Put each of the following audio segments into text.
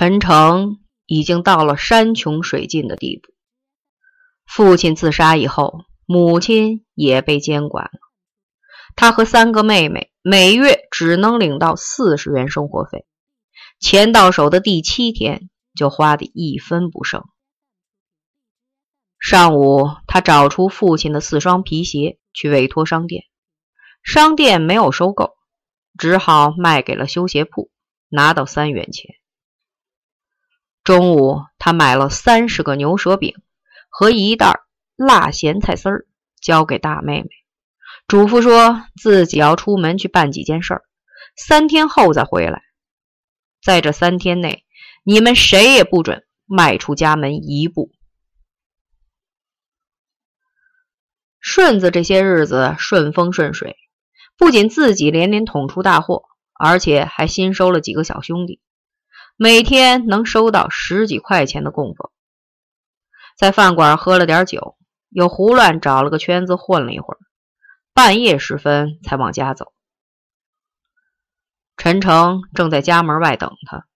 陈诚已经到了山穷水尽的地步。父亲自杀以后，母亲也被监管了。他和三个妹妹每月只能领到四十元生活费，钱到手的第七天就花的一分不剩。上午，他找出父亲的四双皮鞋去委托商店，商店没有收购，只好卖给了修鞋铺，拿到三元钱。中午，他买了三十个牛舌饼和一袋辣咸菜丝儿，交给大妹妹，嘱咐说自己要出门去办几件事儿，三天后再回来。在这三天内，你们谁也不准迈出家门一步。顺子这些日子顺风顺水，不仅自己连连捅出大祸，而且还新收了几个小兄弟。每天能收到十几块钱的供奉，在饭馆喝了点酒，又胡乱找了个圈子混了一会儿，半夜时分才往家走。陈诚正在家门外等他。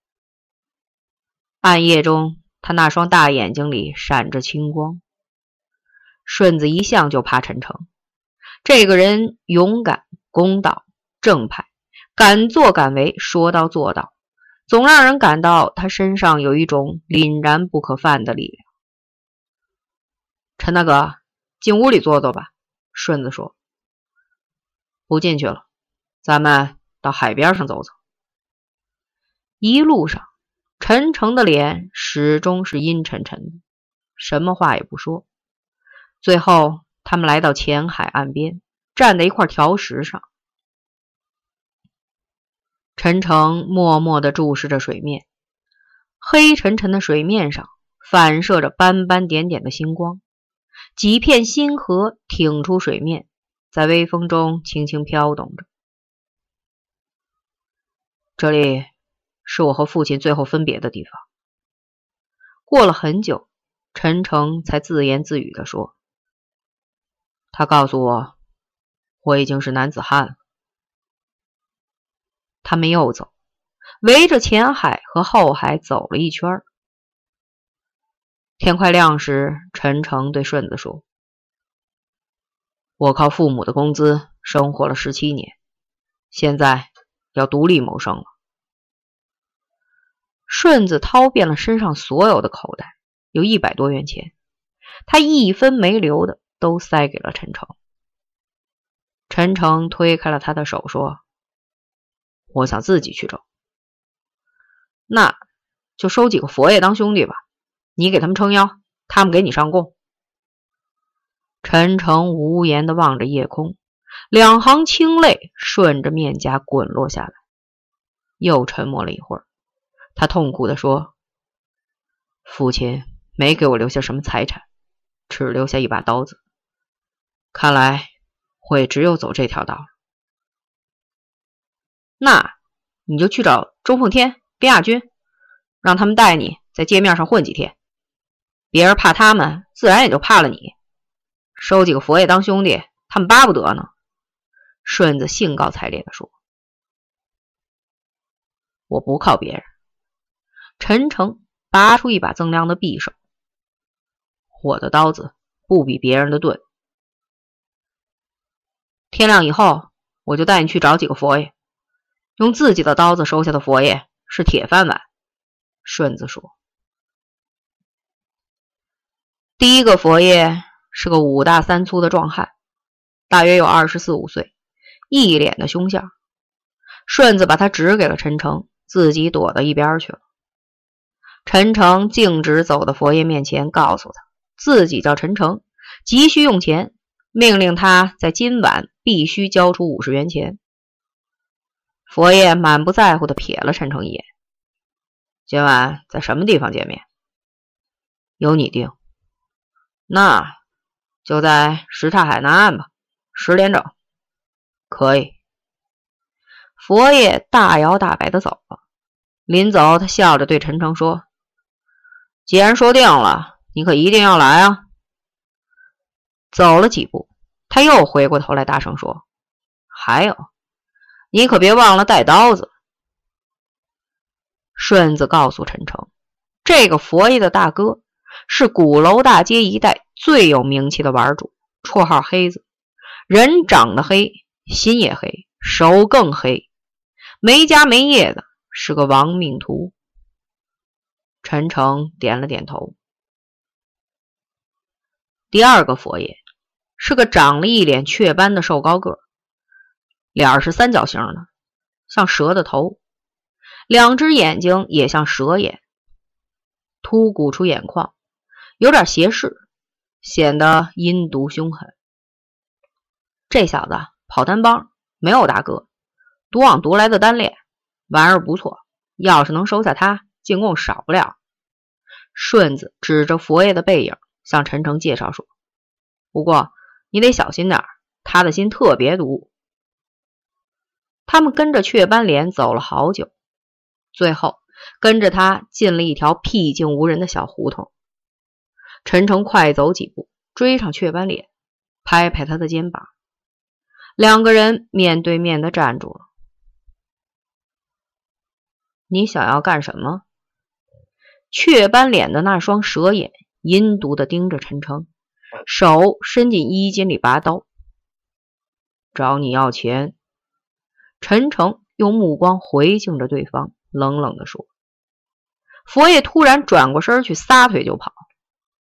暗夜中，他那双大眼睛里闪着青光。顺子一向就怕陈诚，这个人勇敢、公道、正派，敢作敢为，说到做到。总让人感到他身上有一种凛然不可犯的力量。陈大哥，进屋里坐坐吧。顺子说：“不进去了，咱们到海边上走走。”一路上，陈诚的脸始终是阴沉沉的，什么话也不说。最后，他们来到浅海岸边，站在一块条石上。陈诚默默地注视着水面，黑沉沉的水面上反射着斑斑点点的星光，几片星河挺出水面，在微风中轻轻飘动着。这里是我和父亲最后分别的地方。过了很久，陈诚才自言自语地说：“他告诉我，我已经是男子汉了。”他们又走，围着前海和后海走了一圈。天快亮时，陈诚对顺子说：“我靠父母的工资生活了十七年，现在要独立谋生了。”顺子掏遍了身上所有的口袋，有一百多元钱，他一分没留的都塞给了陈诚。陈诚推开了他的手，说。我想自己去找，那就收几个佛爷当兄弟吧。你给他们撑腰，他们给你上供。陈诚无言的望着夜空，两行清泪顺着面颊滚落下来。又沉默了一会儿，他痛苦的说：“父亲没给我留下什么财产，只留下一把刀子。看来我也只有走这条道了。”那你就去找周凤天、边亚军，让他们带你在街面上混几天。别人怕他们，自然也就怕了你。收几个佛爷当兄弟，他们巴不得呢。顺子兴高采烈地说：“我不靠别人。”陈诚拔出一把锃亮的匕首：“我的刀子不比别人的钝。天亮以后，我就带你去找几个佛爷。”用自己的刀子收下的佛爷是铁饭碗。顺子说：“第一个佛爷是个五大三粗的壮汉，大约有二十四五岁，一脸的凶相。”顺子把他指给了陈诚，自己躲到一边去了。陈诚径直走到佛爷面前，告诉他自己叫陈诚，急需用钱，命令他在今晚必须交出五十元钱。佛爷满不在乎的瞥了陈诚一眼：“今晚在什么地方见面？由你定。那就在什刹海南岸吧，十点整。可以。”佛爷大摇大摆的走了。临走，他笑着对陈诚说：“既然说定了，你可一定要来啊！”走了几步，他又回过头来大声说：“还有。”你可别忘了带刀子。顺子告诉陈诚，这个佛爷的大哥是鼓楼大街一带最有名气的玩主，绰号黑子。人长得黑，心也黑，手更黑，没家没业的，是个亡命徒。陈诚点了点头。第二个佛爷是个长了一脸雀斑的瘦高个，脸是三角形的，像蛇的头。两只眼睛也像蛇眼，突鼓出眼眶，有点斜视，显得阴毒凶狠。这小子跑单帮，没有大哥，独往独来的单练，玩意儿不错。要是能收下他，进贡少不了。顺子指着佛爷的背影，向陈诚介绍说：“不过你得小心点他的心特别毒。”他们跟着雀斑脸走了好久。最后，跟着他进了一条僻静无人的小胡同。陈诚快走几步，追上雀斑脸，拍拍他的肩膀。两个人面对面的站住了。你想要干什么？雀斑脸的那双蛇眼阴毒的盯着陈诚，手伸进衣襟里拔刀。找你要钱。陈诚用目光回敬着对方。冷冷地说：“佛爷突然转过身去，撒腿就跑。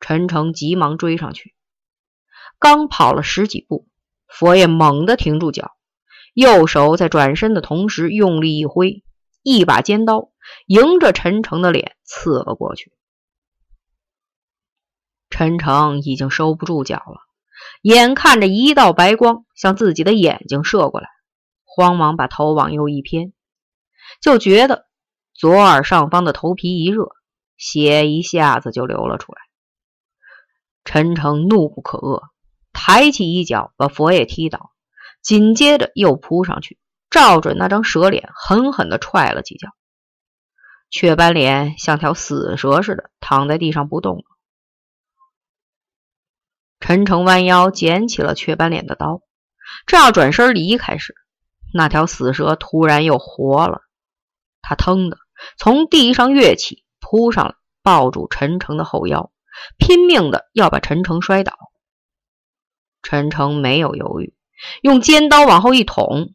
陈诚急忙追上去。刚跑了十几步，佛爷猛地停住脚，右手在转身的同时用力一挥，一把尖刀迎着陈诚的脸刺了过去。陈诚已经收不住脚了，眼看着一道白光向自己的眼睛射过来，慌忙把头往右一偏，就觉得。”左耳上方的头皮一热，血一下子就流了出来。陈诚怒不可遏，抬起一脚把佛爷踢倒，紧接着又扑上去，照准那张蛇脸狠狠地踹了几脚。雀斑脸像条死蛇似的躺在地上不动了。陈诚弯腰捡起了雀斑脸的刀，正要转身离开时，那条死蛇突然又活了，他腾的。从地上跃起，扑上来，抱住陈诚的后腰，拼命的要把陈诚摔倒。陈诚没有犹豫，用尖刀往后一捅，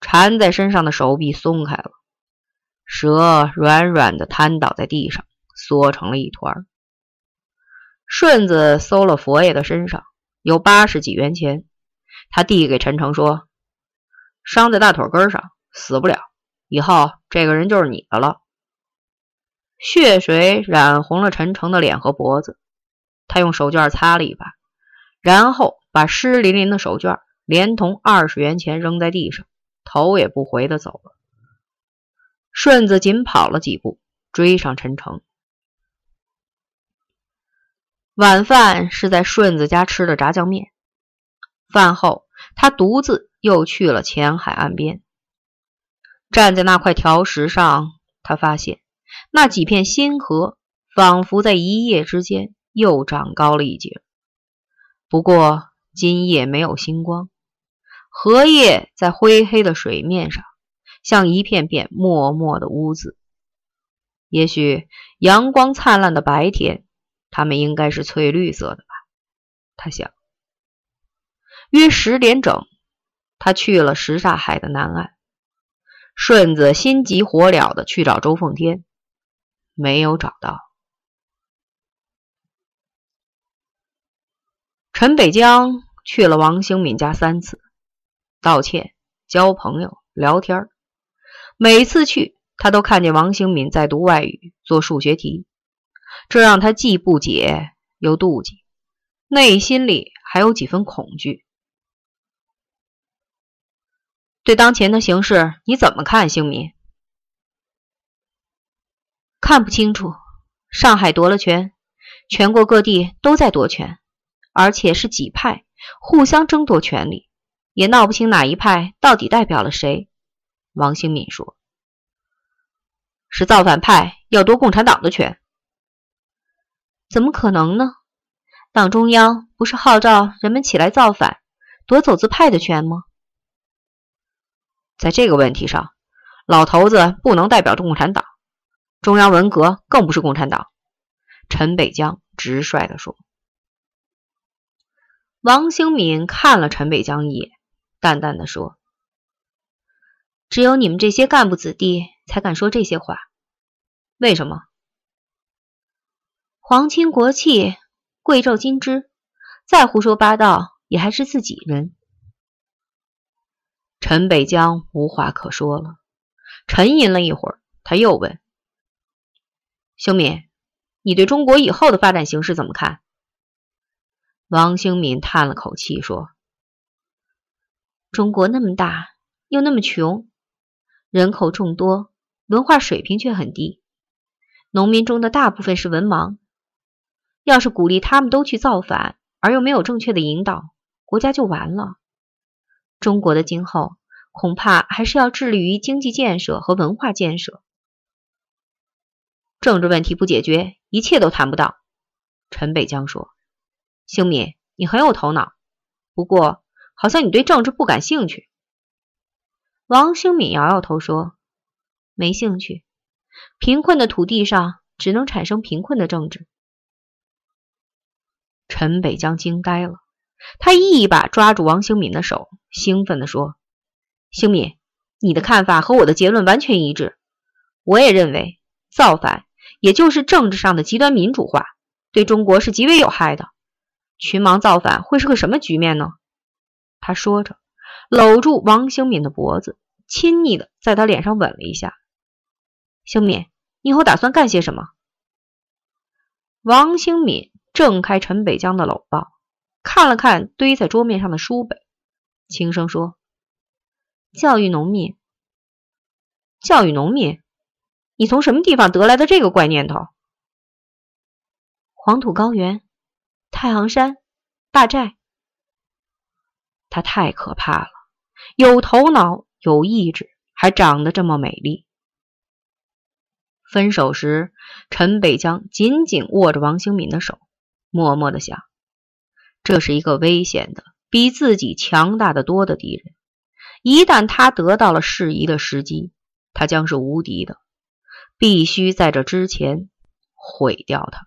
缠在身上的手臂松开了，蛇软软的瘫倒在地上，缩成了一团。顺子搜了佛爷的身上，有八十几元钱，他递给陈诚说：“伤在大腿根上，死不了。”以后这个人就是你的了。血水染红了陈诚的脸和脖子，他用手绢擦了一把，然后把湿淋淋的手绢连同二十元钱扔在地上，头也不回的走了。顺子紧跑了几步，追上陈诚。晚饭是在顺子家吃的炸酱面，饭后他独自又去了前海岸边。站在那块条石上，他发现那几片新河仿佛在一夜之间又长高了一截。不过今夜没有星光，荷叶在灰黑的水面上像一片片默默的污渍。也许阳光灿烂的白天，它们应该是翠绿色的吧？他想。约十点整，他去了什刹海的南岸。顺子心急火燎的去找周凤天，没有找到。陈北江去了王兴敏家三次，道歉、交朋友、聊天每次去，他都看见王兴敏在读外语、做数学题，这让他既不解又妒忌，内心里还有几分恐惧。对当前的形势你怎么看，兴民？看不清楚。上海夺了权，全国各地都在夺权，而且是几派互相争夺权力，也闹不清哪一派到底代表了谁。王兴敏说：“是造反派要夺共产党的权？怎么可能呢？党中央不是号召人们起来造反，夺走资派的权吗？”在这个问题上，老头子不能代表共产党，中央文革更不是共产党。”陈北江直率地说。王兴敏看了陈北江一眼，淡淡的说：“只有你们这些干部子弟才敢说这些话。为什么？皇亲国戚、贵胄金枝，再胡说八道也还是自己人。”陈北江无话可说了，沉吟了一会儿，他又问：“兴敏，你对中国以后的发展形势怎么看？”王兴敏叹了口气说：“中国那么大，又那么穷，人口众多，文化水平却很低，农民中的大部分是文盲。要是鼓励他们都去造反，而又没有正确的引导，国家就完了。中国的今后，恐怕还是要致力于经济建设和文化建设。政治问题不解决，一切都谈不到。”陈北江说。兴敏，你很有头脑，不过好像你对政治不感兴趣。王兴敏摇摇头说：“没兴趣。贫困的土地上只能产生贫困的政治。”陈北江惊呆了，他一把抓住王兴敏的手，兴奋地说：“兴敏，你的看法和我的结论完全一致。我也认为，造反也就是政治上的极端民主化，对中国是极为有害的。”群盲造反会是个什么局面呢？他说着，搂住王兴敏的脖子，亲昵的在他脸上吻了一下。兴敏，你以后打算干些什么？王兴敏挣开陈北江的搂抱，看了看堆在桌面上的书本，轻声说：“教育农民。教育农民？你从什么地方得来的这个怪念头？”黄土高原。太行山，大寨。她太可怕了，有头脑，有意志，还长得这么美丽。分手时，陈北江紧紧握着王兴敏的手，默默的想：这是一个危险的、比自己强大的多的敌人。一旦他得到了适宜的时机，他将是无敌的。必须在这之前毁掉他。